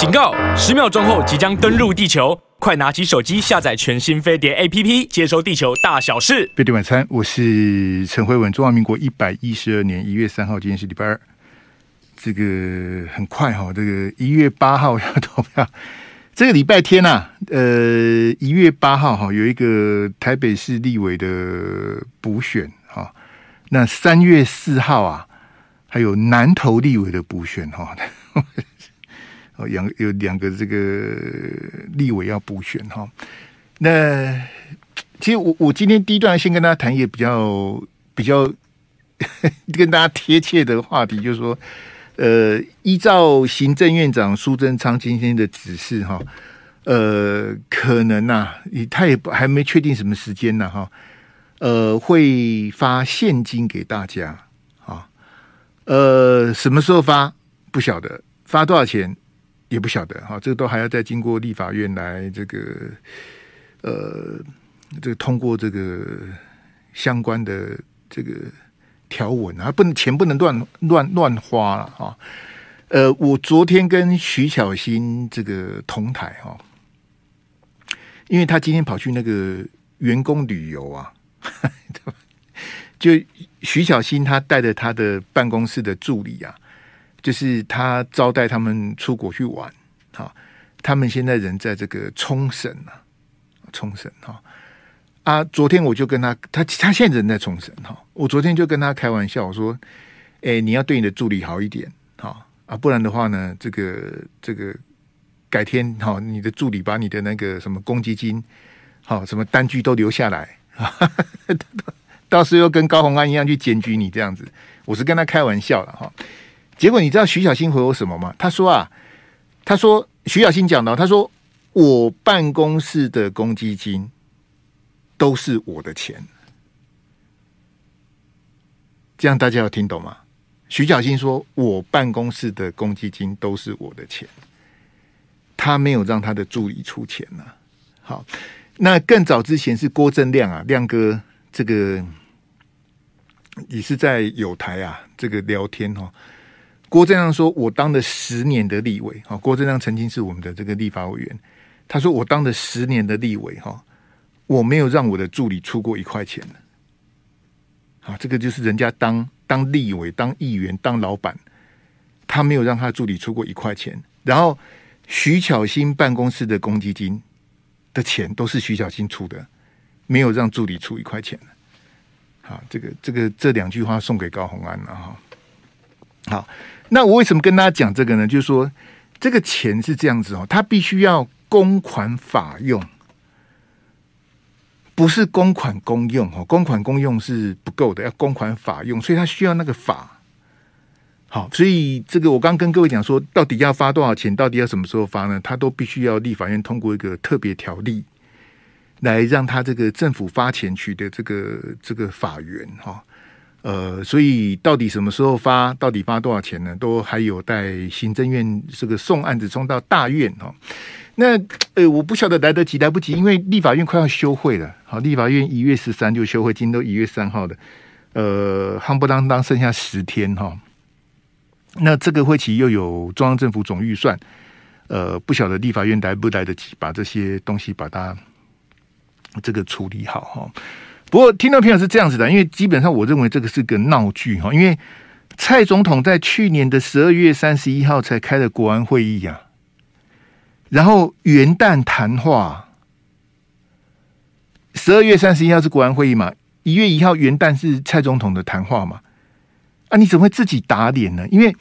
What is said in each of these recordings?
警告！十秒钟后即将登陆地球，快拿起手机下载全新飞碟 APP，接收地球大小事。飞碟晚餐，我是陈慧文。中华民国一百一十二年一月三号，今天是礼拜二。这个很快哈，这个一月八号 要投票。这个礼拜天呐、啊，呃，一月八号哈，有一个台北市立委的补选哈。那三月四号啊，还有南投立委的补选哈。哦，两有两个这个立委要补选哈。那其实我我今天第一段先跟大家谈一个比较比较 跟大家贴切的话题，就是说。呃，依照行政院长苏贞昌今天的指示，哈，呃，可能呐、啊，他也不还没确定什么时间呢，哈，呃，会发现金给大家，啊，呃，什么时候发不晓得，发多少钱也不晓得，哈，这个都还要再经过立法院来这个，呃，这个通过这个相关的这个。条文啊，不能钱不能乱乱乱花了哈。呃，我昨天跟徐小新这个同台哈，因为他今天跑去那个员工旅游啊，就徐小新他带着他的办公室的助理啊，就是他招待他们出国去玩哈。他们现在人在这个冲绳啊，冲绳哈。啊，昨天我就跟他，他他现在人在冲绳哈。我昨天就跟他开玩笑，我说：“哎、你要对你的助理好一点，哈啊，不然的话呢，这个这个改天哈，你的助理把你的那个什么公积金，好什么单据都留下来，到时候跟高虹安一样去检举你这样子。”我是跟他开玩笑了哈。结果你知道徐小新回我什么吗？他说啊，他说徐小新讲的，他说我办公室的公积金。都是我的钱，这样大家有听懂吗？徐小新说：“我办公室的公积金都是我的钱，他没有让他的助理出钱呢、”好，那更早之前是郭正亮啊，亮哥，这个也是在友台啊，这个聊天、哦。郭正亮说：“我当了十年的立委，哈，郭正亮曾经是我们的这个立法委员，他说我当了十年的立委，哈。”我没有让我的助理出过一块钱的，好，这个就是人家当当立委、当议员、当老板，他没有让他助理出过一块钱。然后徐巧芯办公室的公积金的钱都是徐巧芯出的，没有让助理出一块钱。好，这个这个这两句话送给高虹安了哈。好，那我为什么跟大家讲这个呢？就是说这个钱是这样子哦，他必须要公款法用。不是公款公用哦，公款公用是不够的，要公款法用，所以他需要那个法。好，所以这个我刚跟各位讲说，到底要发多少钱，到底要什么时候发呢？他都必须要立法院通过一个特别条例，来让他这个政府发钱取得这个这个法源哈。呃，所以到底什么时候发，到底发多少钱呢？都还有待行政院这个送案子送到大院哦。那呃，我不晓得来得及来不及，因为立法院快要休会了。好，立法院一月十三就休会，今天都一月三号的，呃，夯不啷当剩下十天哈。那这个会期又有中央政府总预算，呃，不晓得立法院来不来得及把这些东西把它这个处理好哈。不过听到朋友是这样子的，因为基本上我认为这个是个闹剧哈，因为蔡总统在去年的十二月三十一号才开了国安会议呀。然后元旦谈话，十二月三十一号是国安会议嘛？一月一号元旦是蔡总统的谈话嘛？啊，你怎么会自己打脸呢？因为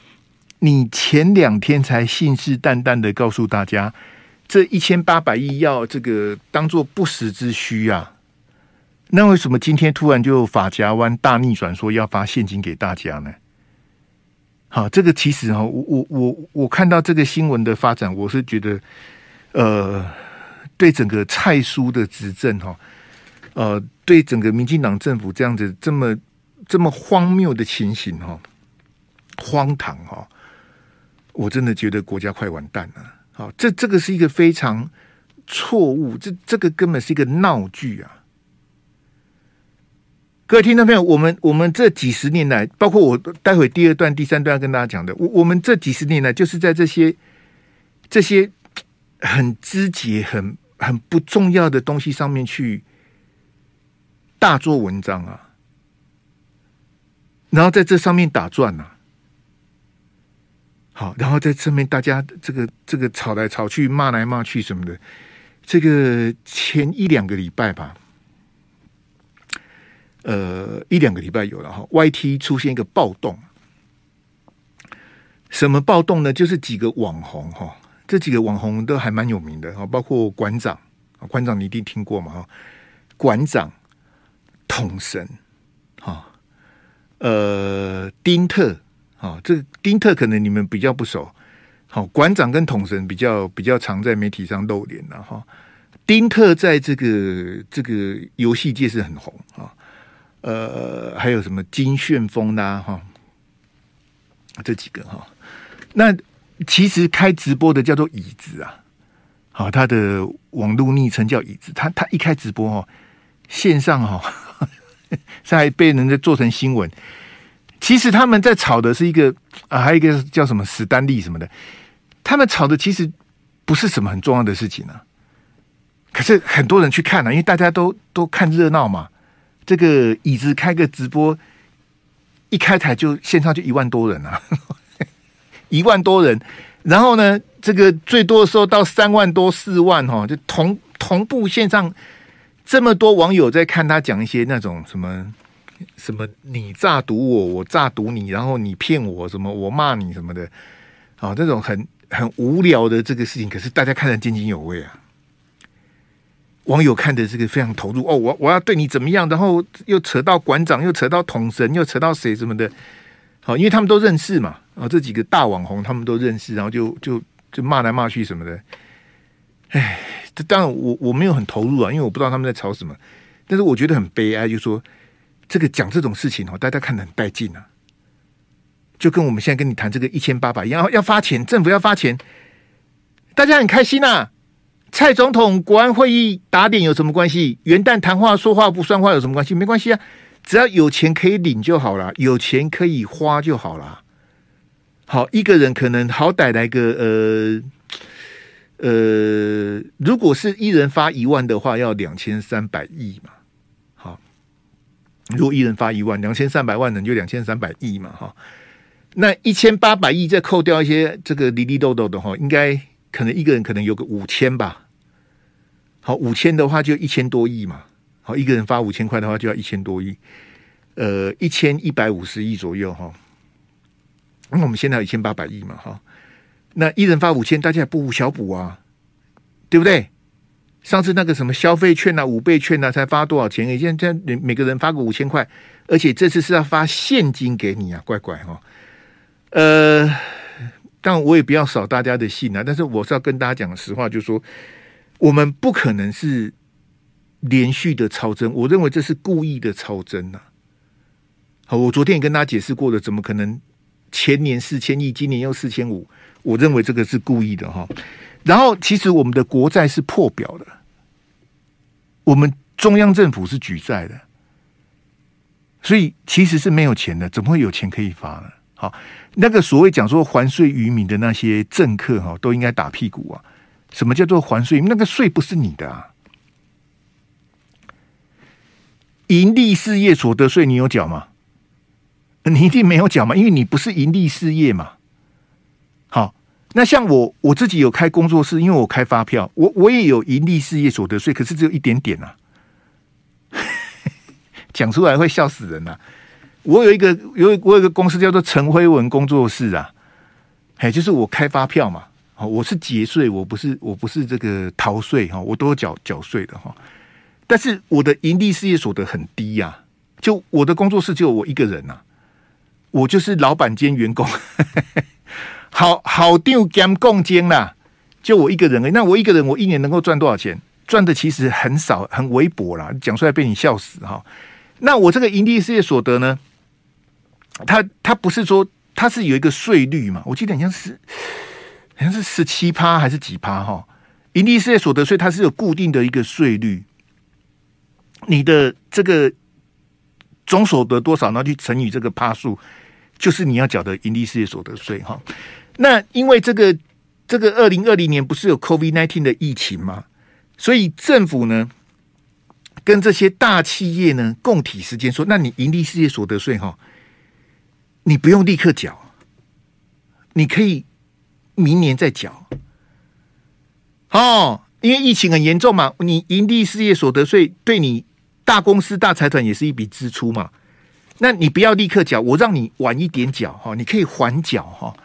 你前两天才信誓旦旦的告诉大家，这一千八百亿要这个当做不时之需啊，那为什么今天突然就法夹湾大逆转，说要发现金给大家呢？好，这个其实哈，我我我我看到这个新闻的发展，我是觉得，呃，对整个蔡苏的执政哈，呃，对整个民进党政府这样子这么这么荒谬的情形哈，荒唐哈，我真的觉得国家快完蛋了。好，这这个是一个非常错误，这这个根本是一个闹剧啊。各位听众朋友，我们我们这几十年来，包括我待会第二段、第三段要跟大家讲的，我我们这几十年来，就是在这些这些很枝节、很很不重要的东西上面去大做文章啊，然后在这上面打转呐、好，然后在这面大家这个这个吵来吵去、骂来骂去什么的，这个前一两个礼拜吧。呃，一两个礼拜有了哈，YT 出现一个暴动，什么暴动呢？就是几个网红哈，这几个网红都还蛮有名的哈，包括馆长，馆长你一定听过嘛哈，馆长、统神，哈，呃，丁特，啊，这丁特可能你们比较不熟，好，馆长跟统神比较比较常在媒体上露脸了哈，丁特在这个这个游戏界是很红啊。呃，还有什么金旋风呐？哈，这几个哈。那其实开直播的叫做椅子啊，好，他的网络昵称叫椅子。他他一开直播哈，线上哈，现在被人家做成新闻。其实他们在吵的是一个啊，还有一个叫什么史丹利什么的。他们吵的其实不是什么很重要的事情啊，可是很多人去看了啊，因为大家都都看热闹嘛。这个椅子开个直播，一开台就线上就一万多人啊，一万多人。然后呢，这个最多的时候到三万多、四万哈，就同同步线上这么多网友在看他讲一些那种什么什么你诈赌我，我诈赌你，然后你骗我什么，我骂你什么的，啊，这种很很无聊的这个事情，可是大家看得津津有味啊。网友看的这个非常投入哦，我我要对你怎么样，然后又扯到馆长，又扯到统神，又扯到谁什么的，好，因为他们都认识嘛，啊，这几个大网红他们都认识，然后就就就骂来骂去什么的，哎，这当然我我没有很投入啊，因为我不知道他们在吵什么，但是我觉得很悲哀，就是说这个讲这种事情哦，大家看得很带劲啊，就跟我们现在跟你谈这个一千八百亿要要发钱，政府要发钱，大家很开心呐、啊。蔡总统国安会议打点有什么关系？元旦谈话说话不算话有什么关系？没关系啊，只要有钱可以领就好了，有钱可以花就好了。好，一个人可能好歹来个呃呃，如果是一人发一万的话，要两千三百亿嘛。好，如果一人发一万，两千三百万人就两千三百亿嘛。哈，那一千八百亿再扣掉一些这个哩哩豆豆的话，应该。可能一个人可能有个五千吧，好，五千的话就一千多亿嘛，好，一个人发五千块的话就要一千多亿，呃，一千一百五十亿左右哈。那我们现在有一千八百亿嘛，哈，那一人发五千，大家也不无小补啊，对不对？上次那个什么消费券啊、五倍券啊，才发多少钱？现在每每个人发个五千块，而且这次是要发现金给你啊，乖乖哈，呃。但我也不要扫大家的兴啊！但是我是要跟大家讲实话，就是说我们不可能是连续的超增，我认为这是故意的超增呐、啊。好，我昨天也跟大家解释过了，怎么可能前年四千亿，今年又四千五？我认为这个是故意的哈。然后，其实我们的国债是破表的，我们中央政府是举债的，所以其实是没有钱的，怎么会有钱可以发呢？好，那个所谓讲说还税于民的那些政客哈，都应该打屁股啊！什么叫做还税？那个税不是你的啊！盈利事业所得税你有缴吗？你一定没有缴嘛，因为你不是盈利事业嘛。好，那像我我自己有开工作室，因为我开发票，我我也有盈利事业所得税，可是只有一点点啊，讲出来会笑死人呐、啊！我有一个有我有一个公司叫做陈辉文工作室啊，哎，就是我开发票嘛，哦我是节税，我不是我不是这个逃税哈，我都有缴缴税的哈。但是我的营利事业所得很低呀、就我的工作室只有我一个人呐、啊，我就是老板兼员工，好好定兼共兼啦，就我一个人。那我一个人，我一年能够赚多少钱？赚的其实很少，很微薄啦，讲出来被你笑死哈。那我这个营利事业所得呢？它它不是说它是有一个税率嘛？我记得好像是好像是十七趴还是几趴哈？盈利事业所得税它是有固定的一个税率，你的这个总所得多少，然后去乘以这个趴数，就是你要缴的盈利事业所得税哈。那因为这个这个二零二零年不是有 COVID-19 的疫情吗？所以政府呢，跟这些大企业呢共体时间说，那你盈利事业所得税哈，你不用立刻缴，你可以明年再缴。哦，因为疫情很严重嘛，你营利事业所得税对你大公司大财团也是一笔支出嘛，那你不要立刻缴，我让你晚一点缴哈，你可以缓缴哈。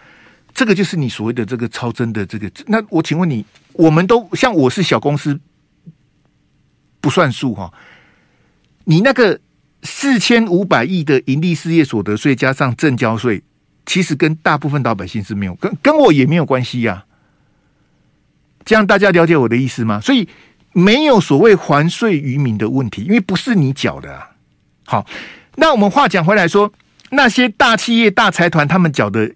这个就是你所谓的这个超征的这个，那我请问你，我们都像我是小公司不算数哈，你那个四千五百亿的营利事业所得税加上证交税，其实跟大部分老百姓是没有跟跟我也没有关系呀、啊。这样大家了解我的意思吗？所以没有所谓还税于民的问题，因为不是你缴的、啊。好，那我们话讲回来说，那些大企业大财团他们缴的。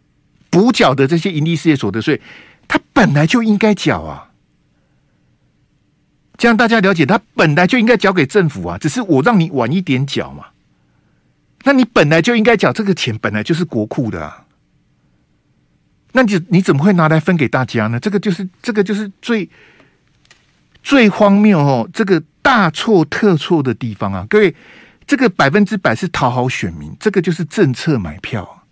补缴的这些盈利事业所得税，他本来就应该缴啊，这样大家了解，他本来就应该缴给政府啊，只是我让你晚一点缴嘛。那你本来就应该缴这个钱，本来就是国库的啊。那你你怎么会拿来分给大家呢？这个就是这个就是最最荒谬哦，这个大错特错的地方啊！各位，这个百分之百是讨好选民，这个就是政策买票。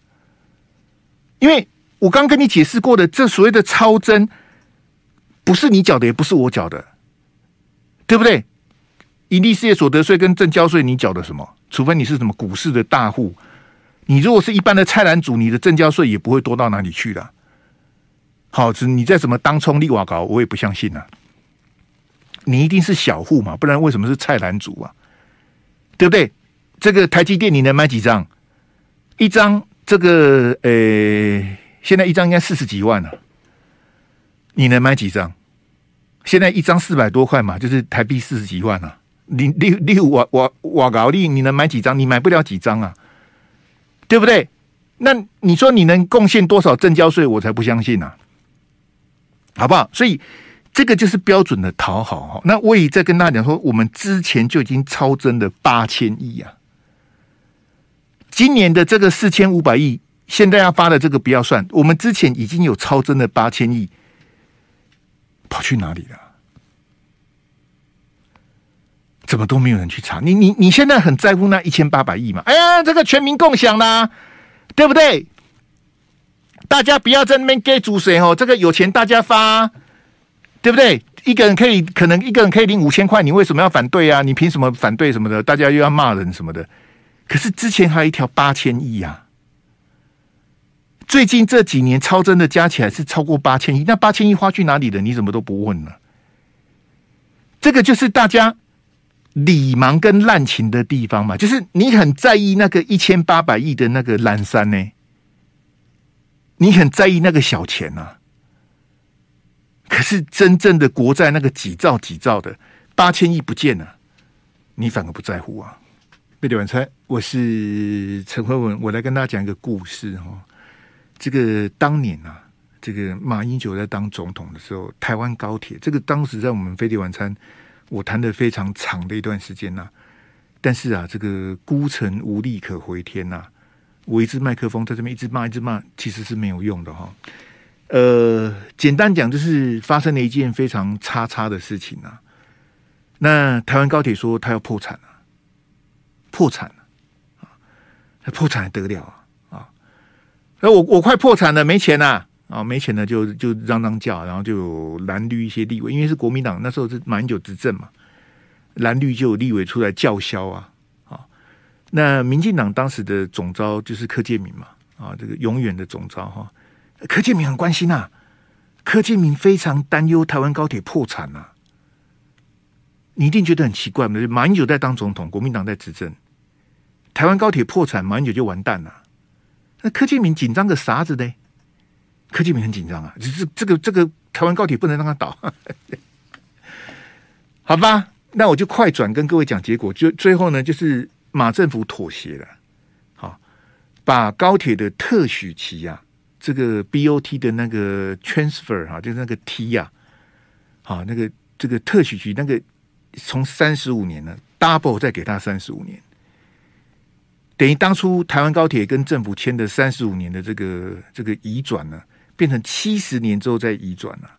因为我刚跟你解释过的，这所谓的超征，不是你缴的，也不是我缴的，对不对？盈利事业所得税跟证交税，你缴的什么？除非你是什么股市的大户，你如果是一般的菜篮族，你的证交税也不会多到哪里去的。好，你在什么当冲、利瓦搞，我也不相信呐、你一定是小户嘛，不然为什么是菜篮族啊？对不对？这个台积电你能买几张？一张。这个呃、现在一张应该四十几万了，你能买几张？现在一张四百多块嘛，就是台币四十几万啊。你六六瓦瓦瓦高利，你能买几张？你买不了几张啊，对不对？那你说你能贡献多少正交税？我才不相信呢、啊，好不好？所以这个就是标准的讨好。那我也在跟大家讲说，我们之前就已经超增了八千亿啊。今年的这个四千五百亿，现在要发的这个不要算，我们之前已经有超增的八千亿，跑去哪里了？怎么都没有人去查？你你你现在很在乎那一千八百亿吗？哎呀，这个全民共享啦，对不对？大家不要在那边给主谁哦，这个有钱大家发，对不对？一个人可以可能一个人可以领五千块，你为什么要反对啊？你凭什么反对什么的？大家又要骂人什么的？可是之前还有一条八千亿啊，最近这几年超增的加起来是超过八千亿，那八千亿花去哪里了？你怎么都不问呢？这个就是大家理盲跟滥情的地方嘛，就是你很在意那个一千八百亿的那个蓝山呢，你很在意那个小钱呐，可是真正的国债那个几兆几兆的八千亿不见了，你反而不在乎啊。贝蒂晚餐，我是陈慧文，我来跟大家讲一个故事哈。这个当年啊，这个马英九在当总统的时候，台湾高铁这个当时在我们飞碟晚餐，我谈的非常长的一段时间呐。但是啊，这个孤城无力可回天呐，我一支麦克风在这边一直骂一直骂，其实是没有用的哈。呃，简单讲就是发生了一件非常叉叉的事情啊。那台湾高铁说他要破产了。破产了啊！破产还得了！啊，那我我快破产了，没钱了啊！没钱了就就嚷嚷叫，然后就蓝绿一些立委，因为是国民党那时候是马英九执政嘛，蓝绿就有立委出来叫嚣啊！啊，那民进党当时的总召就是柯建铭嘛，啊，这个永远的总召哈，柯建铭很关心呐，柯建铭非常担忧台湾高铁破产呐，你一定觉得很奇怪嘛？马英九在当总统，国民党在执政。台湾高铁破产，马英九就完蛋了。那柯建铭紧张个啥子呢？柯建铭很紧张啊，就是这个这个台湾高铁不能让它倒，好吧？那我就快转跟各位讲结果，就最后呢，就是马政府妥协了，好，把高铁的特许期啊，这个 BOT 的那个 transfer 哈，就是那个 T 呀，好，那个这个特许期那个从三十五年呢 double 再给他三十五年。等于当初台湾高铁跟政府签的三十五年的这个这个移转呢，变成七十年之后再移转了。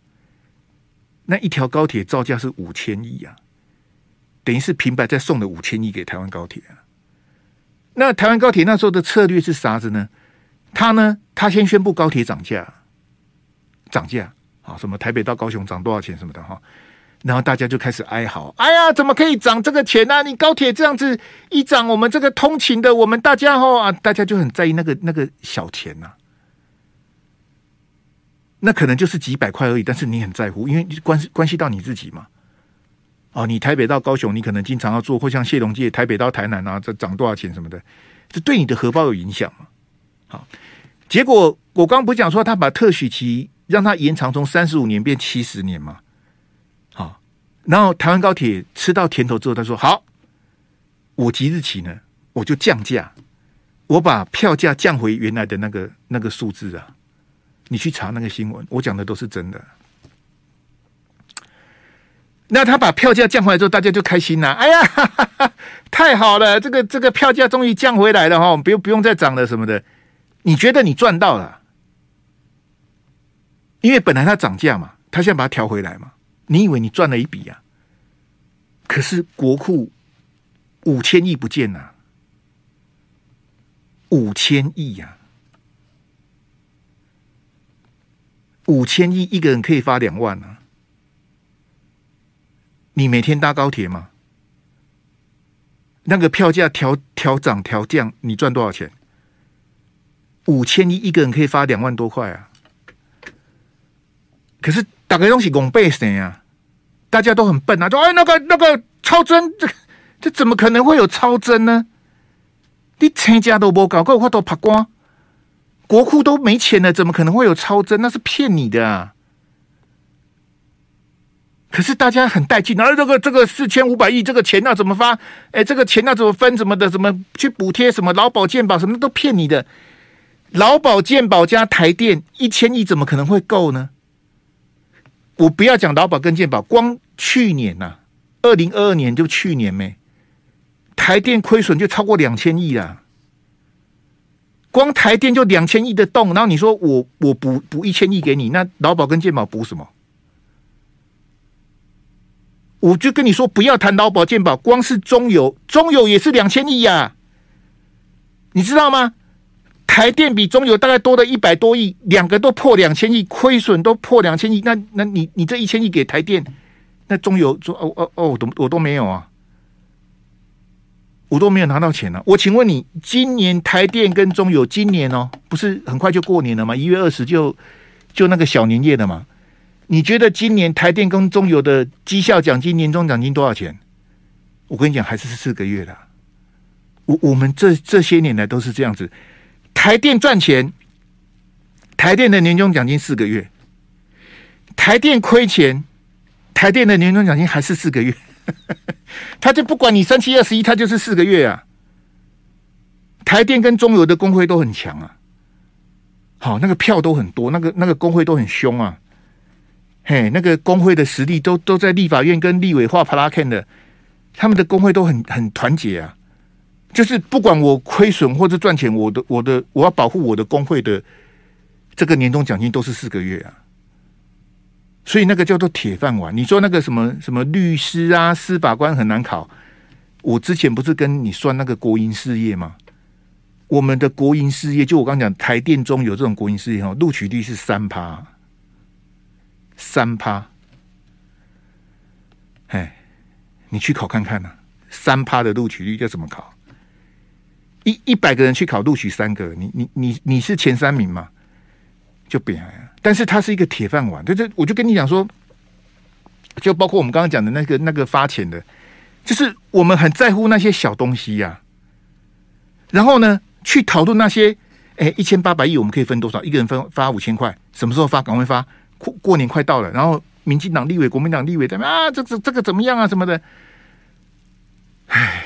那一条高铁造价是五千亿啊，等于是平白再送了五千亿给台湾高铁啊。那台湾高铁那时候的策略是啥子呢？他呢，他先宣布高铁涨价，涨价啊，什么台北到高雄涨多少钱什么的哈，然后大家就开始哀嚎，哎呀，怎么可以涨这个钱呢、你高铁这样子一涨，我们这个通勤的，我们大家哈啊，大家就很在意那个那个小钱呐、那可能就是几百块而已，但是你很在乎，因为关系关系到你自己嘛。哦，你台北到高雄，你可能经常要坐，或像谢龙介台北到台南啊，这涨多少钱什么的，这对你的荷包有影响嘛？好，结果我刚不讲说他把特许期让他延长从三十五年变七十年嘛？然后台湾高铁吃到甜头之后，他说好，我即日起呢，我就降价，我把票价降回原来的那个那个数字啊。你去查那个新闻，我讲的都是真的。那他把票价降回来之后，大家就开心了。哎呀，哈哈哈，太好了，这个这个票价终于降回来了哈，不用不用再涨了什么的。你觉得你赚到了？因为本来它涨价嘛，他现在把它调回来嘛。你以为你赚了一笔呀？可是国库五千亿不见了，五千亿呀。五千亿一个人可以发两万啊！你每天搭高铁吗？那个票价调调涨调降，你赚多少钱？五千亿一个人可以发两万多块啊！可是大家都是拱背神啊，大家都很笨啊，说哎那个那个超真，这这怎么可能会有超真呢？你全家都没搞过，我都怕光。国库都没钱了，怎么可能会有超真？那是骗你的啊！可是大家很带劲，而这个这个四千五百亿这个钱要怎么发？哎，这个钱要怎么分？什么的？怎么去补贴？什么劳保健保？什么都骗你的。劳保健保加台电一千亿，怎么可能会够呢？我不要讲劳保跟健保，光去年呐、啊，二零二二年就去年没，台电亏损就超过两千亿了。光台电就两千亿的洞，然后你说我我补补一千亿给你，那劳保跟健保补什么？我就跟你说不要谈劳保健保，光是中油，中油也是两千亿呀，你知道吗？台电比中油大概多了一百多亿，两个都破两千亿，亏损都破两千亿，那那你你这一千亿给台电，那中油说哦哦哦，我都我都没有啊。我都没有拿到钱呢、我请问你，今年台电跟中油今年哦，不是很快就过年了吗？一月二十就就那个小年夜了嘛？你觉得今年台电跟中油的绩效奖金、年终奖金多少钱？我跟你讲，还是四个月的。我我们这这些年来都是这样子，台电赚钱，台电的年终奖金四个月；台电亏钱，台电的年终奖金还是四个月。他就不管你三七二十一，他就是四个月啊。台电跟中油的工会都很强啊，好，那个票都很多，那个那个工会都很凶啊。嘿，那个工会的实力都都在立法院跟立委画帕拉 Ken 的，他们的工会都很很团结啊。就是不管我亏损或者赚钱，我的我的我要保护我的工会的这个年终奖金都是四个月啊。所以那个叫做铁饭碗。你说那个什么什么律师啊、司法官很难考。我之前不是跟你算那个国营事业吗？我们的国营事业，就我刚讲台电中有这种国营事业哈，录取率是三趴，三趴。哎，你去考看看呐，三趴的录取率要怎么考？一一百个人去考，录取三个，你你你你是前三名嘛？就别呀，但是它是一个铁饭碗。就这，我就跟你讲说，就包括我们刚刚讲的那个那个发钱的，就是我们很在乎那些小东西呀、然后呢，去讨论那些，哎，一千八百亿我们可以分多少？一个人分发五千块，什么时候发？赶快发！过过年快到了，然后民进党立委、国民党立委在啊，这这这个怎么样啊？什么的？哎，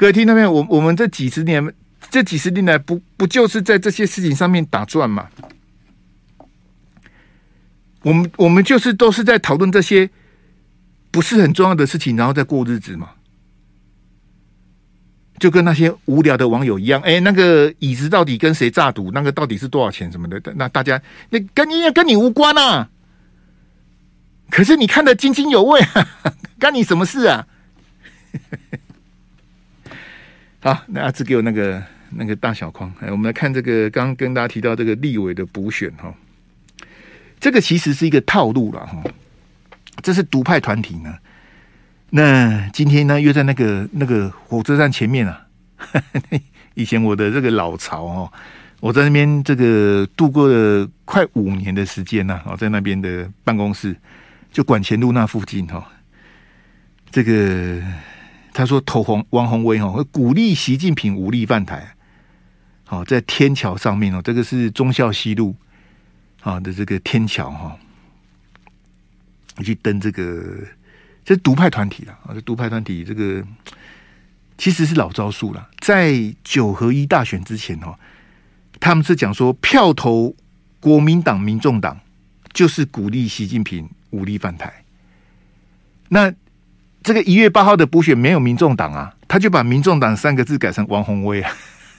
各位听到没有？我我们这几十年。这几十年来，不不就是在这些事情上面打转吗？我们我们就是都是在讨论这些不是很重要的事情，然后再过日子嘛。就跟那些无聊的网友一样，哎，那个椅子到底跟谁诈赌？那个到底是多少钱什么的？那大家那跟你跟你无关啊。可是你看得津津有味啊，干你什么事啊？好，那阿志给我那个那个大小框，哎，我们来看这个刚跟大家提到这个立委的补选哈，这个其实是一个套路了哈，这是独派团体呢。那今天呢，约在那个那个火车站前面啊。以前我的这个老巢哦，我在那边这个度过了快五年的时间呢。哦，在那边的办公室，就管前路那附近哈。这个他说投红王鸿薇哈，会鼓励习近平武力犯台。好，在天桥上面哦，这个是忠孝西路啊的这个天桥哈，去登这个。这是独派团体了啊！这独派团体这个其实是老招数了。在九合一大选之前哦，他们是讲说票投国民党、民众党就是鼓励习近平武力犯台。那这个一月八号的补选没有民众党啊，他就把民众党三个字改成王鸿薇啊。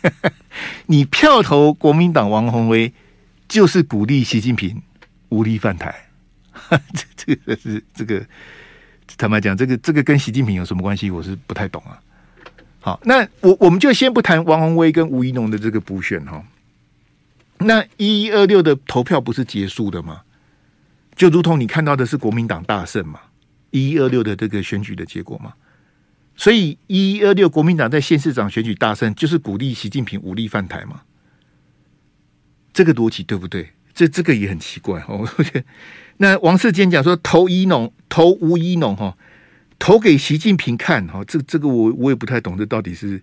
你票投国民党王鸿薇，就是鼓励习近平武力犯台。这这个是这个。坦白讲，这个这个跟习近平有什么关系？我是不太懂啊。好，那我我们就先不谈王鸿薇跟吴怡农的这个补选哈。那一一二六的投票不是结束的吗？就如同你看到的是国民党大胜嘛，一一二六的这个选举的结果嘛。所以一一二六国民党在县市长选举大胜，就是鼓励习近平武力犯台嘛。这个逻辑对不对？这这个也很奇怪哦，那王世坚讲说投一农投吴一农哈，投给习近平看哈，这这个我我也不太懂，这到底是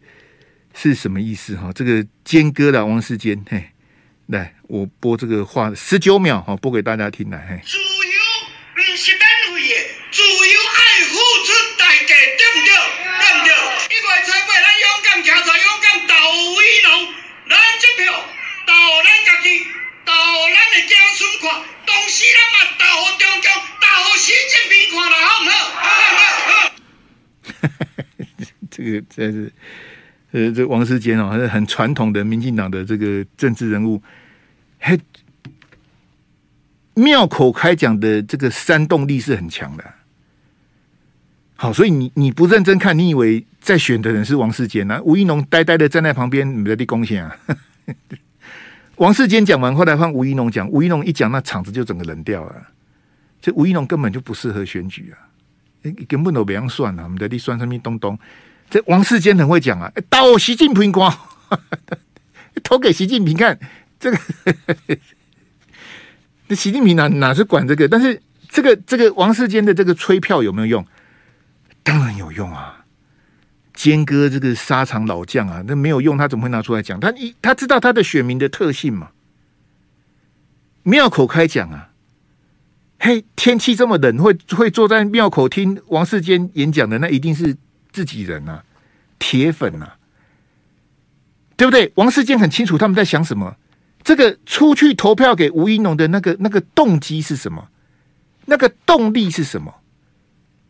是什么意思哈？这个坚哥的王世坚嘿，来我播这个话十九秒哈，播给大家听来嘿。自由不是免费的，自由爱付出代价，对不对？对不对？一月初八，咱勇敢站出来，勇敢投吴怡农，咱这票投咱家己，投咱的子孙看，当时咱嘛。习近平垮了，好不好？这个真是，呃，这王世坚哦，还是很传统的民进党的这个政治人物，还庙口开讲的这个煽动力是很强的。好，所以你你不认真看，你以为在选的人是王世坚呢？吴一农呆呆的站在旁边，你在立功献啊。王世坚讲完，后来换吴一农讲，吴一农一讲，那场子就整个冷掉了。这吴怡农根本就不适合选举啊，根本都不用算了。我们在这算什么东东？这王世坚很会讲啊，到习近平光，投给习近平看。这个，那习近平哪哪是管这个？但是这个这个王世坚的这个催票有没有用？当然有用啊！坚哥这个沙场老将啊，那没有用，他怎么会拿出来讲？他一他知道他的选民的特性嘛，妙口开讲啊。嘿，天气这么冷，会会坐在庙口听王世坚演讲的，那一定是自己人呐、啊，铁粉呐、啊，对不对？王世坚很清楚他们在想什么。这个出去投票给吴一农的那个那个动机是什么？那个动力是什么？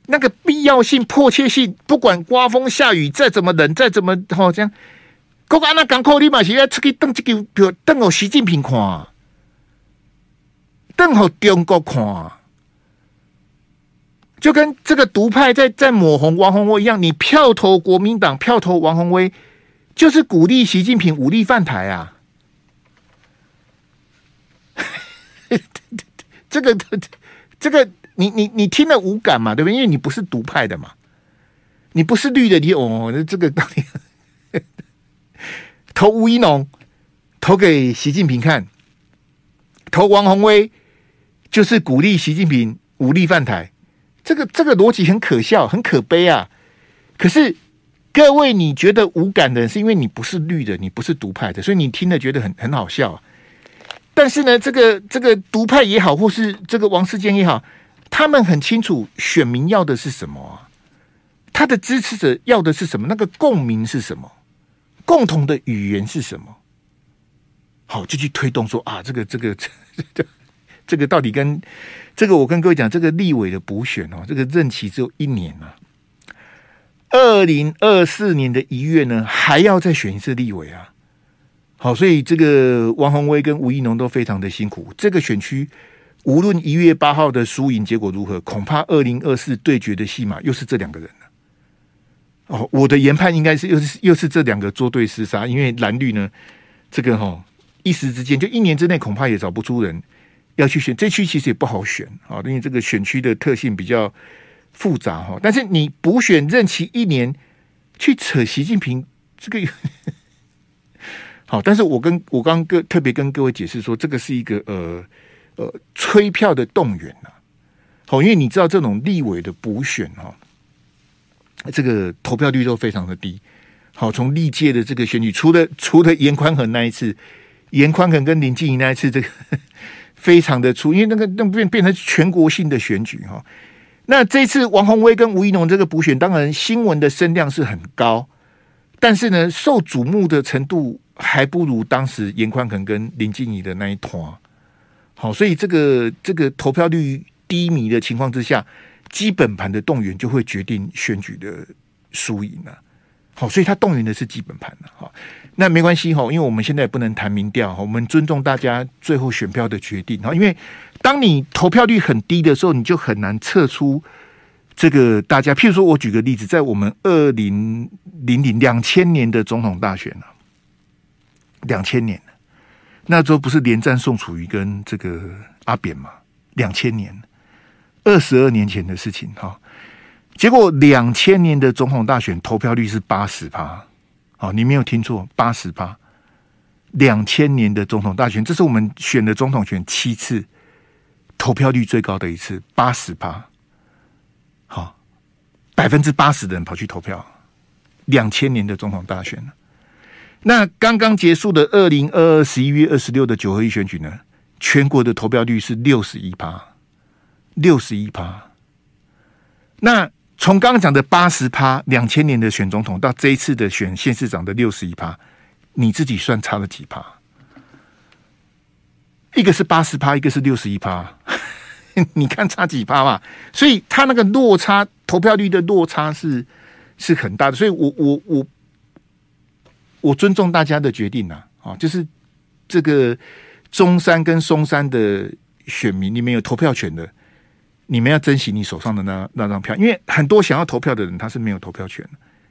那个必要性、迫切性，不管刮风下雨，再怎么冷，再怎么好这样，国安那港口立马现在出去登这个票，登我习近平看。更好，中国看，就跟这个独派在在抹红王鸿薇一样，你票投国民党，票投王鸿薇，就是鼓励习近平武力犯台啊！这个这个，你你你听了无感嘛？对不对？因为你不是独派的嘛，你不是绿的，你哦，这个到底 投吴一农，投给习近平看，投王鸿薇。就是鼓励习近平武力犯台，这个这个逻辑很可笑，很可悲啊！可是各位，你觉得无感的，是因为你不是绿的，你不是独派的，所以你听了觉得很很好笑。但是呢，这个这个独派也好，或是这个王世坚也好，他们很清楚选民要的是什么，他的支持者要的是什么，那个共鸣是什么，共同的语言是什么？好，就去推动说啊，这个这个这。这 这个到底跟这个，我跟各位讲，这个立委的补选哦，这个任期只有一年啊。二零二四年的一月呢，还要再选一次立委啊。好，所以这个王宏威跟吴怡农都非常的辛苦。这个选区无论一月八号的输赢结果如何，恐怕二零二四对决的戏码又是这两个人了。哦，我的研判应该是又是又是这两个作对厮杀，因为蓝绿呢，这个哈、哦、一时之间就一年之内恐怕也找不出人要去选。这区其实也不好选啊，因为这个选区的特性比较复杂哈。但是你补选任期一年去扯习近平这个。好，但是我跟我刚刚特别跟各位解释说，这个是一个呃呃催票的动员呐。好，因为你知道这种立委的补选哈，这个投票率都非常的低。好，从历届的这个选举，除了除了严宽恒那一次，严宽恒跟林静怡那一次，这个非常的粗，因为那个那变变成全国性的选举哈。那这次王宏威跟吴怡农这个补选，当然新闻的声量是很高，但是呢，受瞩目的程度。还不如当时严宽肯跟林静怡的那一团好，所以这个这个投票率低迷的情况之下，基本盘的动员就会决定选举的输赢了。好，所以他动员的是基本盘了。好，那没关系哈，因为我们现在也不能谈民调，我们尊重大家最后选票的决定哈。因为当你投票率很低的时候，你就很难测出这个大家。譬如说，我举个例子，在我们二零零零两千年的总统大选两千年，那时候不是连战宋楚瑜跟这个阿扁嘛？两千年，二十二年前的事情哈。结果两千年的总统大选投票率是八十趴，好，你没有听错，八十趴。两千年的总统大选，这是我们选的总统选七次投票率最高的一次，八十趴。好，百分之八十的人跑去投票。两千年的总统大选。那刚刚结束的二零二二十一月二十六的九合一选举呢？全国的投票率是六十一趴，六十一趴。那从刚刚讲的八十趴，两千年的选总统到这一次的选县市长的六十一趴，你自己算差了几趴？一个是八十趴，一个是六十一趴，你看差几趴嘛？所以他那个落差，投票率的落差是是很大的。所以我我我。我尊重大家的决定呐，啊，就是这个中山跟松山的选民，你们有投票权的，你们要珍惜你手上的那那张票，因为很多想要投票的人他是没有投票权，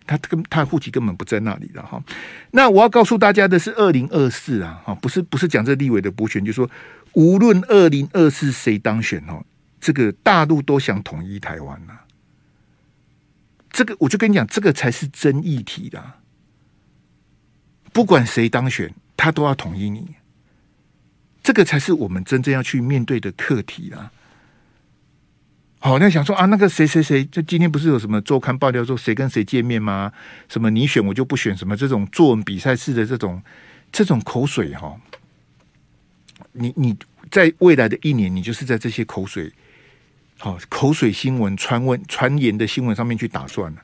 他根他户籍根本不在那里的哈。那我要告诉大家的是，二零二四啊，哈，不是不是讲这立委的补选，就是说无论二零二四谁当选哦，这个大陆都想统一台湾呐，这个我就跟你讲，这个才是真议题的。不管谁当选，他都要统一你，这个才是我们真正要去面对的课题啊！好，那想说啊，那个谁谁谁，就今天不是有什么周刊爆料说谁跟谁见面吗？什么你选我就不选，什么这种作文比赛式的这种这种口水哈，你你在未来的一年，你就是在这些口水好口水新闻传闻传言的新闻上面去打转了。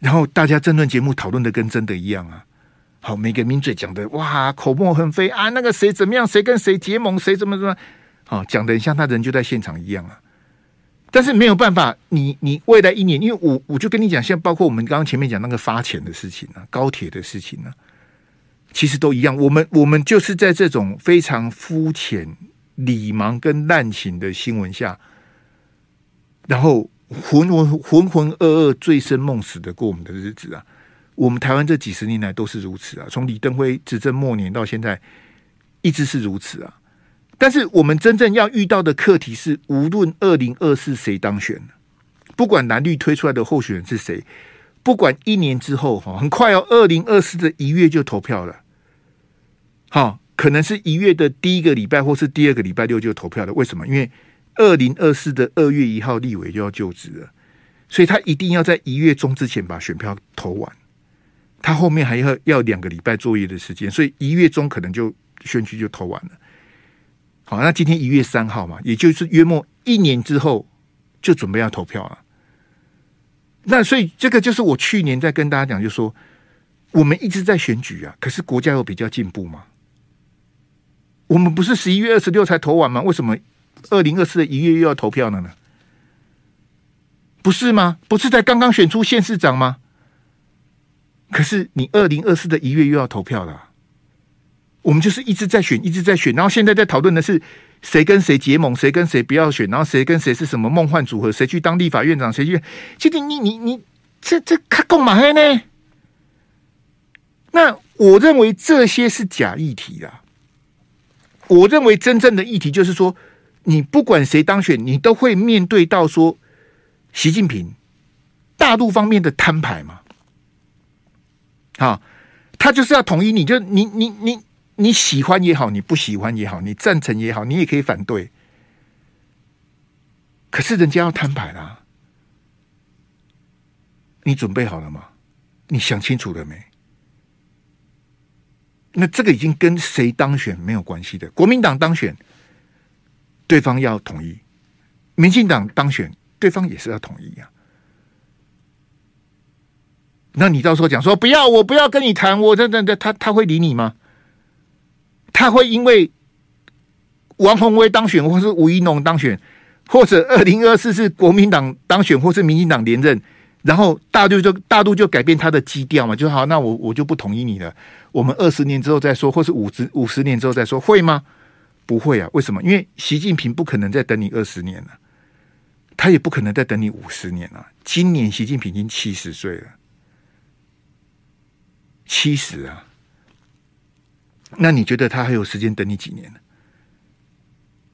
然后大家政论节目讨论的跟真的一样啊！好，每个名嘴讲的哇，口沫横飞啊，那个谁怎么样，谁跟谁结盟，谁怎么怎么，好讲的像他人就在现场一样啊！但是没有办法，你你未来一年，因为我我就跟你讲，现在包括我们刚刚前面讲那个发钱的事情啊，高铁的事情呢、啊，其实都一样。我们我们就是在这种非常肤浅、礼盲跟滥情的新闻下，然后。浑浑浑浑噩噩、醉生梦死的过我们的日子啊！我们台湾这几十年来都是如此啊，从李登辉执政末年到现在，一直是如此啊。但是我们真正要遇到的课题是，无论二零二四谁当选，不管蓝绿推出来的候选人是谁，不管一年之后哈，很快哦，二零二四的一月就投票了，好，可能是一月的第一个礼拜或是第二个礼拜六就投票了。为什么？因为二零二四的二月一号立委就要就职了，所以他一定要在一月中之前把选票投完。他后面还要要两个礼拜作业的时间，所以一月中可能就选举就投完了。好，那今天一月三号嘛，也就是约莫一年之后就准备要投票了。那所以这个就是我去年在跟大家讲，就说我们一直在选举啊，可是国家有比较进步吗？我们不是十一月二十六才投完吗？为什么？二零二四的一月又要投票了呢？不是吗？不是才刚刚选出县市长吗？可是你二零二四的一月又要投票了，我们就是一直在选，一直在选，然后现在在讨论的是谁跟谁结盟，谁跟谁不要选，然后谁跟谁是什么梦幻组合，谁去当立法院长，谁去？其实你你你这这卡够嘛呢？那我认为这些是假议题啊。我认为真正的议题就是说，你不管谁当选，你都会面对到说，习近平大陆方面的摊牌嘛。好，他就是要统一你，就你你你你喜欢也好，你不喜欢也好，你赞成也好，你也可以反对。可是人家要摊牌啦，你准备好了吗？你想清楚了没？那这个已经跟谁当选没有关系的。国民党当选，对方要统一；民进党当选，对方也是要统一呀。那你到时候讲说不要，我不要跟你谈，我这这这，他他会理你吗？他会因为王鸿薇当选，或是吴一农当选，或者二零二四是国民党当选，或是民进党连任，然后大陆就大陆就改变他的基调嘛？就好，那我我就不同意你了。我们二十年之后再说，或是五十五十年之后再说，会吗？不会啊。为什么？因为习近平不可能再等你二十年了，他也不可能再等你五十年了。今年习近平已经七十岁了。七十啊，那你觉得他还有时间等你几年呢？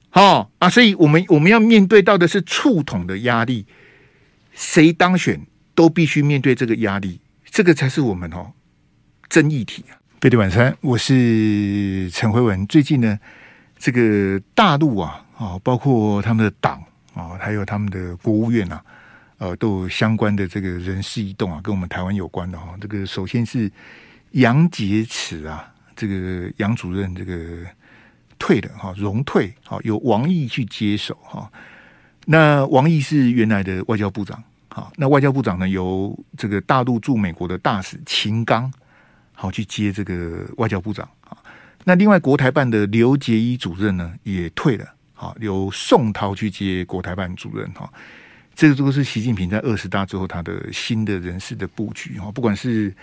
好啊，所以我们我们要面对到的是触统的压力，谁当选都必须面对这个压力，这个才是我们哦争议题啊。贝蒂晚餐，我是陈辉文。最近呢，这个大陆啊，啊，包括他们的党啊，还有他们的国务院啊，呃，都有相关的这个人事异动啊，跟我们台湾有关的哈。这个首先是。杨洁篪啊，这个杨主任这个退了哈，荣退，好由王毅去接手哈。那王毅是原来的外交部长，好，那外交部长呢由这个大陆驻美国的大使秦刚好去接这个外交部长啊。那另外国台办的刘杰一主任呢也退了，好由宋涛去接国台办主任哈。这个都是习近平在二十大之后他的新的人事的布局哈，不管是。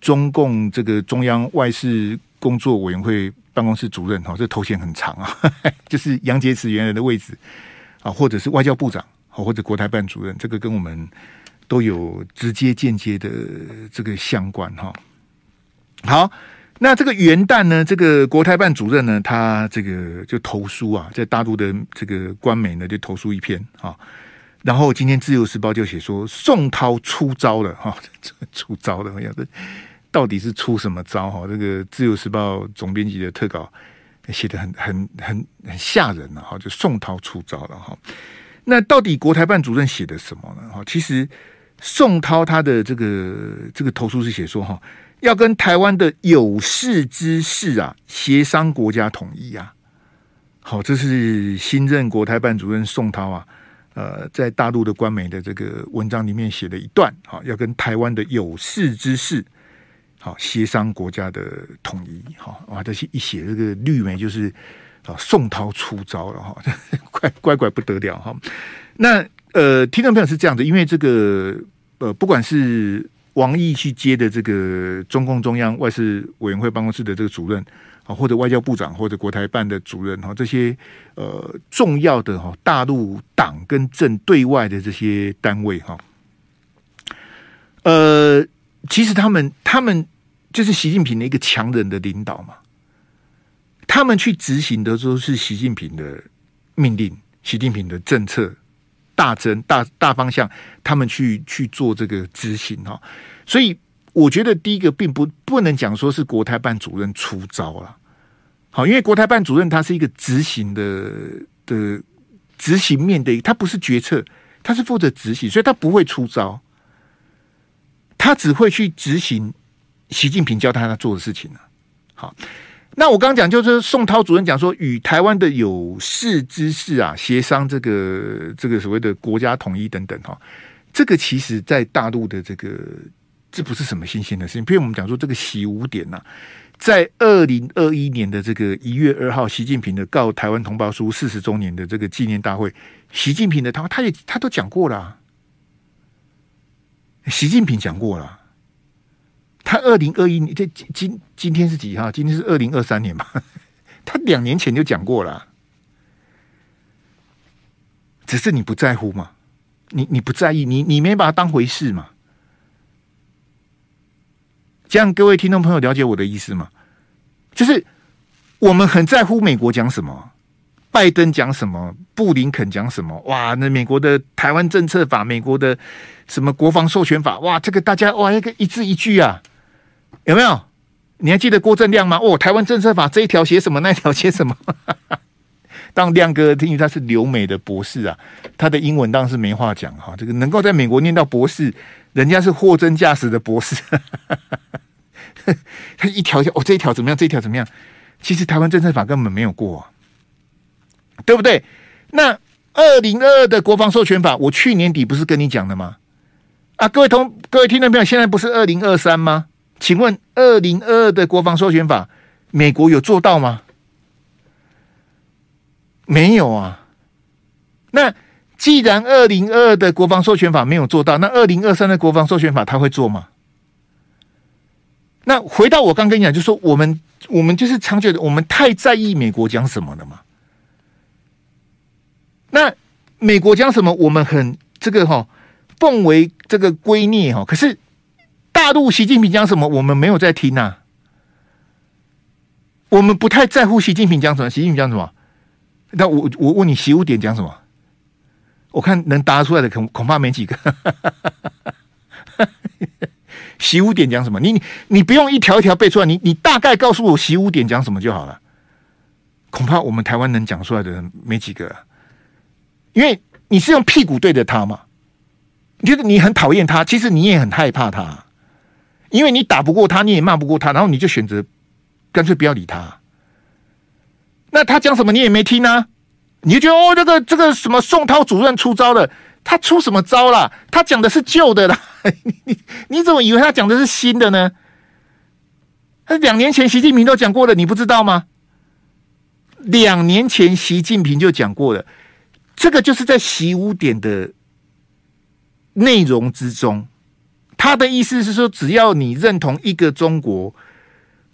中共这个中央外事工作委员会办公室主任哈，这头衔很长啊，就是杨洁篪原来的位置啊，或者是外交部长，或者国台办主任，这个跟我们都有直接间接的这个相关哈。好，那这个元旦呢，这个国台办主任呢，他这个就投书啊，在大陆的这个官媒呢，就投书一篇啊。然后今天自由时报就写说宋涛出招了哈，出招了，样子。到底是出什么招哈？这个《自由时报》总编辑的特稿写得很很很很吓人了哈！就宋涛出招了哈。那到底国台办主任写的什么呢？哈，其实宋涛他的这个这个投诉是写说哈，要跟台湾的有识之士啊协商国家统一啊。好，这是新任国台办主任宋涛啊，呃，在大陆的官媒的这个文章里面写的一段哈，要跟台湾的有识之士。好，协商国家的统一，好哇！这些一写这个绿媒就是啊，宋涛出招了哈，怪怪怪不得了哈。那呃，听众朋友是这样的，因为这个呃，不管是王毅去接的这个中共中央外事委员会办公室的这个主任啊，或者外交部长或者国台办的主任哈，这些呃重要的哈大陆党跟政对外的这些单位哈，呃。其实他们，他们就是习近平的一个强人的领导嘛。他们去执行的时候是习近平的命令，习近平的政策大针大大方向，他们去去做这个执行哈。所以我觉得第一个并不不能讲说是国台办主任出招了，好，因为国台办主任他是一个执行的的执行面的，他不是决策，他是负责执行，所以他不会出招。他只会去执行习近平教他他做的事情呢。好，那我刚刚讲就是宋涛主任讲说，与台湾的有识之士啊协商这个这个所谓的国家统一等等哈，这个其实在大陆的这个这不是什么新鲜的事情。譬如我们讲说这个习五点呐，在二零二一年的这个一月二号，习近平的告台湾同胞书四十周年的这个纪念大会，习近平的他他也他都讲过了。习近平讲过了，他二零二一年，这今今天是几号？今天是二零二三年嘛？他两年前就讲过了，只是你不在乎嘛？你你不在意，你你没把它当回事嘛？这样各位听众朋友了解我的意思吗？就是我们很在乎美国讲什么，拜登讲什么，布林肯讲什么，哇，那美国的台湾政策法，美国的什么国防授权法，哇，这个大家哇，一个一字一句啊，有没有？你还记得郭正亮吗？哦，台湾政策法这一条写什么，那一条写什么？当亮哥听，他是留美的博士啊，他的英文当然是没话讲哈。这个能够在美国念到博士，人家是货真价实的博士。他一条条哦，这一条怎么样？这一条怎么样？其实台湾政策法根本没有过，对不对？那二零二二的国防授权法，我去年底不是跟你讲的吗？啊，各位同各位听众朋友，现在不是二零二三吗？请问二零二二的国防授权法，美国有做到吗？没有啊。那既然二零二二的国防授权法没有做到，那二零二三的国防授权法他会做吗？那回到我刚跟你讲，就说我们我们就是常觉得我们太在意美国讲什么了嘛。那美国讲什么，我们很这个哈奉为这个圭臬哈。可是大陆习近平讲什么，我们没有在听呐。我们不太在乎习近平讲什么，习近平讲什么。那我我问你，习五点讲什么？我看能答出来的恐恐怕没几个。习五点讲什么？你你你不用一条一条背出来，你你大概告诉我习五点讲什么就好了。恐怕我们台湾能讲出来的人没几个，因为你是用屁股对着他嘛。你觉得你很讨厌他，其实你也很害怕他，因为你打不过他，你也骂不过他，然后你就选择干脆不要理他。那他讲什么你也没听啊？你就觉得哦，这个这个什么宋涛主任出招了。他出什么招了？他讲的是旧的啦，你你怎么以为他讲的是新的呢？他两年前习近平都讲过了，你不知道吗？两年前习近平就讲过了，这个就是在习五点的内容之中，他的意思是说，只要你认同一个中国、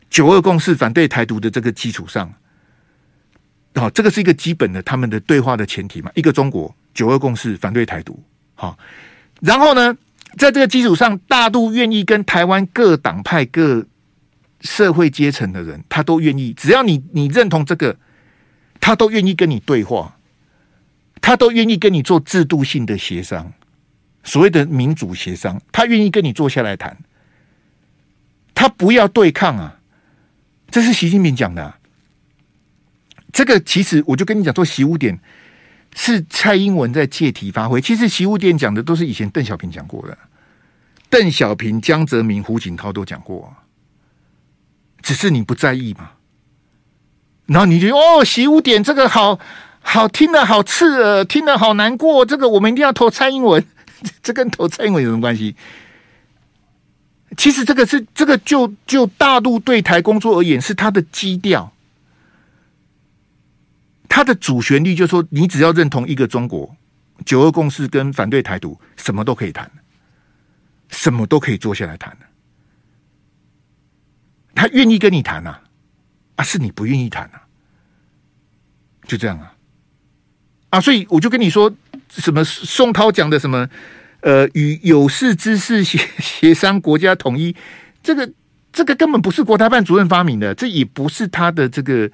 九二共识、反对台独的这个基础上，好，这个是一个基本的他们的对话的前提嘛，一个中国。九二共识，反对台独，好，然后呢，在这个基础上，大陆愿意跟台湾各党派、各社会阶层的人，他都愿意，只要你你认同这个，他都愿意跟你对话，他都愿意跟你做制度性的协商，所谓的民主协商，他愿意跟你坐下来谈，他不要对抗啊，这是习近平讲的，这个其实我就跟你讲，做习五点。是蔡英文在借题发挥。其实习五点讲的都是以前邓小平讲过的，邓小平、江泽民、胡锦涛都讲过，只是你不在意嘛。然后你就哦，习五点这个好好听的好刺耳，听得好难过。这个我们一定要投蔡英文，这跟投蔡英文有什么关系？其实这个是这个就就大陆对台工作而言，是它的基调。他的主旋律就是说，你只要认同一个中国、九二共识跟反对台独，什么都可以谈，什么都可以坐下来谈。他愿意跟你谈啊，啊，是你不愿意谈啊，就这样啊，啊，所以我就跟你说，什么宋涛讲的什么，呃，与有识之士协 协商国家统一，这个这个根本不是国台办主任发明的，这也不是他的这个。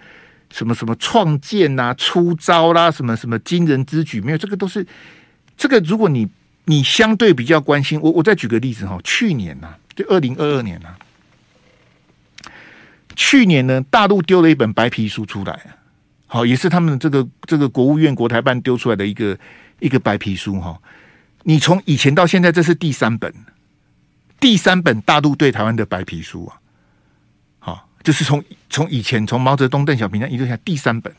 什么什么创建呐、出招啦，什么什么惊人之举，没有这个都是这个。如果你你相对比较关心，我我再举个例子哈，去年呐，就二零二二年呐，去年呢，大陆丢了一本白皮书出来，好，也是他们这个这个国务院国台办丢出来的一个一个白皮书哈。你从以前到现在，这是第三本，第三本大陆对台湾的白皮书啊。好就是从从以前从毛泽东、邓小平那一路下第三本，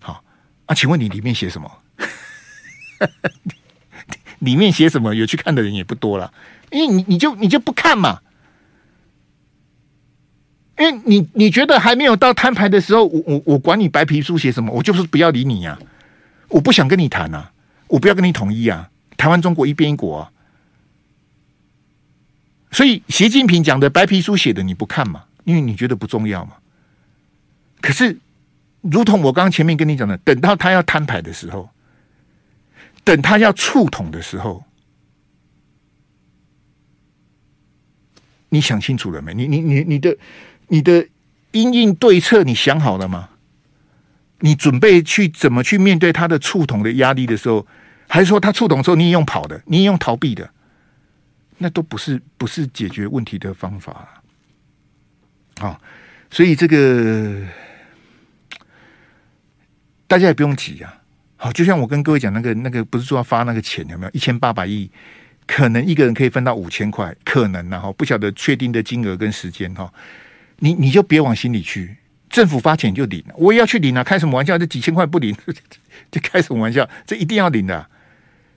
好啊，请问你里面写什么？里面写什么？有去看的人也不多了，因为你你就你就不看嘛，因为你你觉得还没有到摊牌的时候，我我我管你白皮书写什么，我就是不要理你呀、我不想跟你谈啊，我不要跟你统一啊，台湾中国一边一国啊，所以习近平讲的白皮书写的你不看嘛？因为你觉得不重要嘛？可是，如同我刚刚前面跟你讲的，等到他要摊牌的时候，等他要触统的时候，你想清楚了没？你你你你的你的因应对策，你想好了吗？你准备去怎么去面对他的触统的压力的时候，还是说他触统之后你也用跑的，你也用逃避的？那都不是不是解决问题的方法啊！好，所以这个大家也不用急啊。好，就像我跟各位讲那个那个，不是说要发那个钱有没有？一千八百亿，可能一个人可以分到五千块，可能然后不晓得确定的金额跟时间哈。你你就别往心里去，政府发钱就领，我也要去领啊！开什么玩笑？这几千块不领，这开什么玩笑？这一定要领的。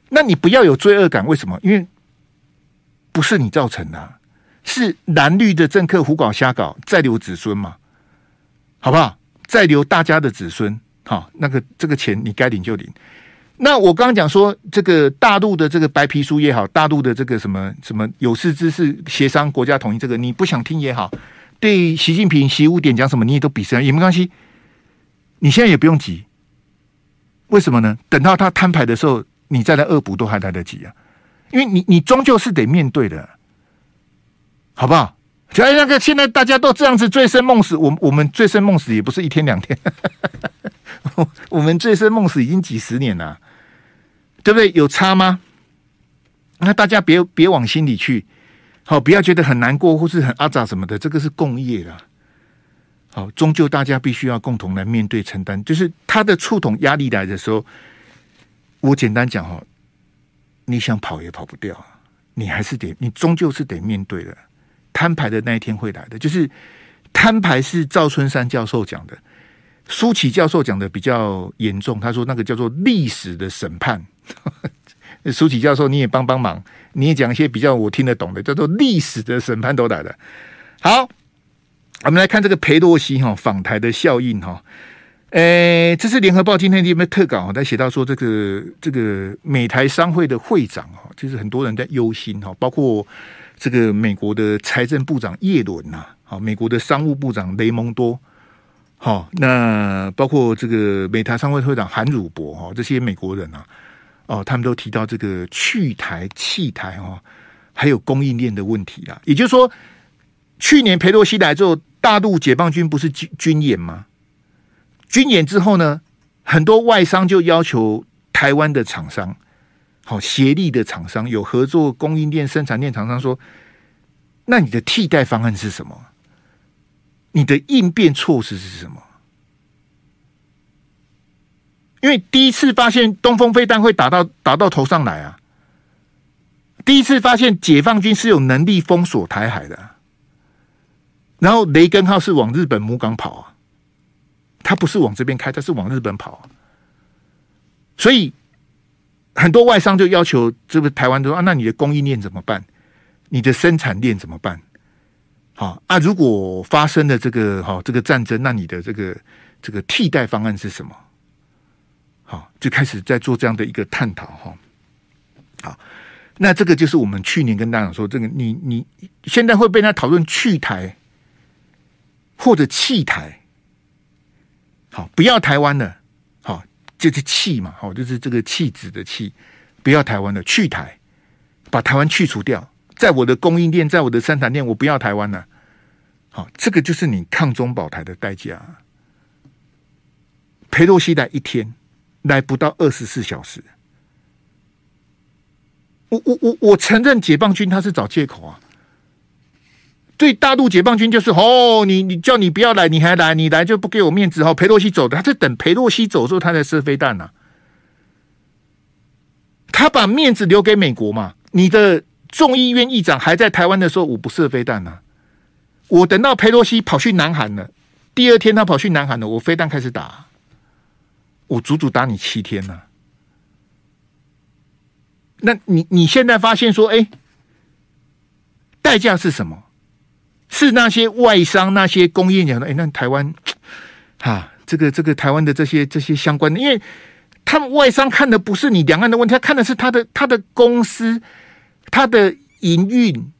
那你不要有罪恶感，为什么？因为不是你造成的，是蓝绿的政客胡搞瞎搞，再留子孙嘛，好不好？再留大家的子孙，好，那个这个钱你该领就领。那我刚刚讲说，这个大陆的这个白皮书也好，大陆的这个什么什么有识之士协商国家统一，这个你不想听也好，对习近平习五点讲什么你也都鄙视，也没关系。你现在也不用急，为什么呢？等到他摊牌的时候，你再来恶补都还来得及啊。因为你，你终究是得面对的，好不好？就那个现在大家都这样子醉生梦死，我我们醉生梦死也不是一天两天，我们醉生梦死已经几十年了，对不对？有差吗？那大家别别往心里去，好，不要觉得很难过或是很阿杂什么的，这个是共业的，好，终究大家必须要共同来面对承担，就是他的触统压力来的时候，我简单讲哈。你想跑也跑不掉，你还是得，你终究是得面对的。摊牌的那一天会来的，就是摊牌是赵春山教授讲的，苏起教授讲的比较严重。他说那个叫做历史的审判。苏起教授你也帮帮忙，你也讲一些比较我听得懂的，叫做历史的审判都来了。好，我们来看这个裴洛西哈访台的效应哈。诶，这是联合报今天有没有特稿？他写到说，这个这个美台商会的会长哈，就是很多人在忧心哈，包括这个美国的财政部长叶伦呐，好，美国的商务部长雷蒙多，好，那包括这个美台商会会长韩汝博哈，这些美国人啊，哦，他们都提到这个去台弃台哈，还有供应链的问题啊。也就是说，去年裴洛西来之后，大陆解放军不是军军演吗？军演之后呢，很多外商就要求台湾的厂商，好协力的厂商有合作供应链、生产链厂商说，那你的替代方案是什么？你的应变措施是什么？因为第一次发现东风飞弹会打到打到头上来啊，第一次发现解放军是有能力封锁台海的，然后雷根号是往日本母港跑啊。他不是往这边开，他是往日本跑啊，所以很多外商就要求这个台湾说啊，那你的供应链怎么办？你的生产链怎么办？好啊，如果发生了这个哈这个战争，那你的这个这个替代方案是什么？好，就开始在做这样的一个探讨哈。好，那这个就是我们去年跟大家说，这个你你现在会被他讨论去台或者弃台。好，不要台湾了，好，就是弃嘛，好，就是这个弃子的弃，不要台湾了，去台，把台湾去除掉，在我的供应链，在我的生产链，我不要台湾了，好，这个就是你抗中保台的代价。裴洛西来一天，来不到二十四小时，我我我我承认解放军他是找借口啊。对大陆解放军就是哦，你你叫你不要来，你还来，你来就不给我面子哦。裴洛西走的，他在等裴洛西走之后，他才射飞弹呢、啊。他把面子留给美国嘛？你的众议院议长还在台湾的时候，我不射飞弹呢、啊。我等到裴洛西跑去南韩了，第二天他跑去南韩了，我飞弹开始打，我足足打你七天呢、那你你现在发现说，哎，代价是什么？是那些外商、那些工业讲的，哎，那台湾，哈、啊，这个这个台湾的这些这些相关的，因为他们外商看的不是你两岸的问题，他看的是他的他的公司、他的营运、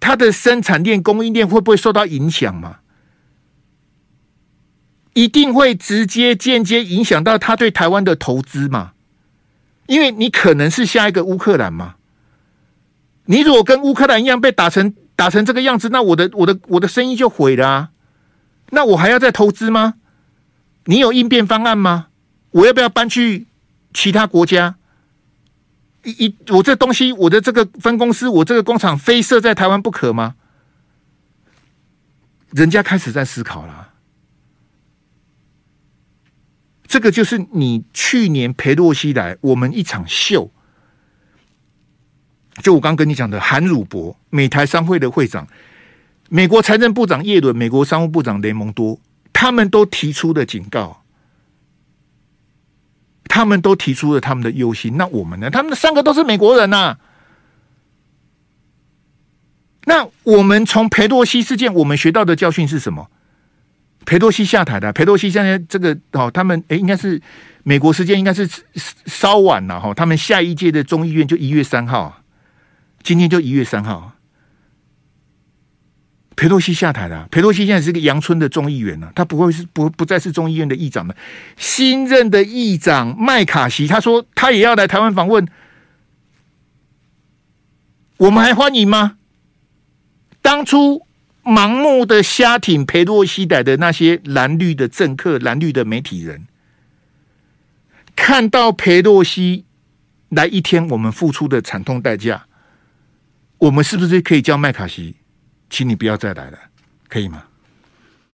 他的生产链、供应链会不会受到影响吗？一定会直接、间接影响到他对台湾的投资嘛？因为你可能是下一个乌克兰嘛。你如果跟乌克兰一样被打成打成这个样子，那我的我的我的生意就毁了！那我还要再投资吗？你有应变方案吗？我要不要搬去其他国家？一一我这东西，我的这个分公司，我这个工厂非设在台湾不可吗？人家开始在思考了。这个就是你去年裴洛西来，我们一场秀。就我刚跟你讲的，韩汝伯，美台商会的会长，美国财政部长耶伦，美国商务部长雷蒙多，他们都提出了警告，他们都提出了他们的忧心。那我们呢？他们三个都是美国人呐、那我们从裴洛西事件，我们学到的教训是什么？裴洛西下台的，裴洛西现在这个哦，他们诶，应该是美国时间应该是稍晚了哈，他们下一届的众议院就一月三号，今天就一月三号，裴洛西下台了，裴洛西现在是个阳春的众议员了，他不会是不不再是众议院的议长了，新任的议长麦卡锡他说他也要来台湾访问，我们还欢迎吗？当初。盲目的瞎挺裴洛西来的那些蓝绿的政客、蓝绿的媒体人，看到裴洛西来一天，我们付出的惨痛代价，我们是不是可以叫麦卡锡，请你不要再来了，可以吗？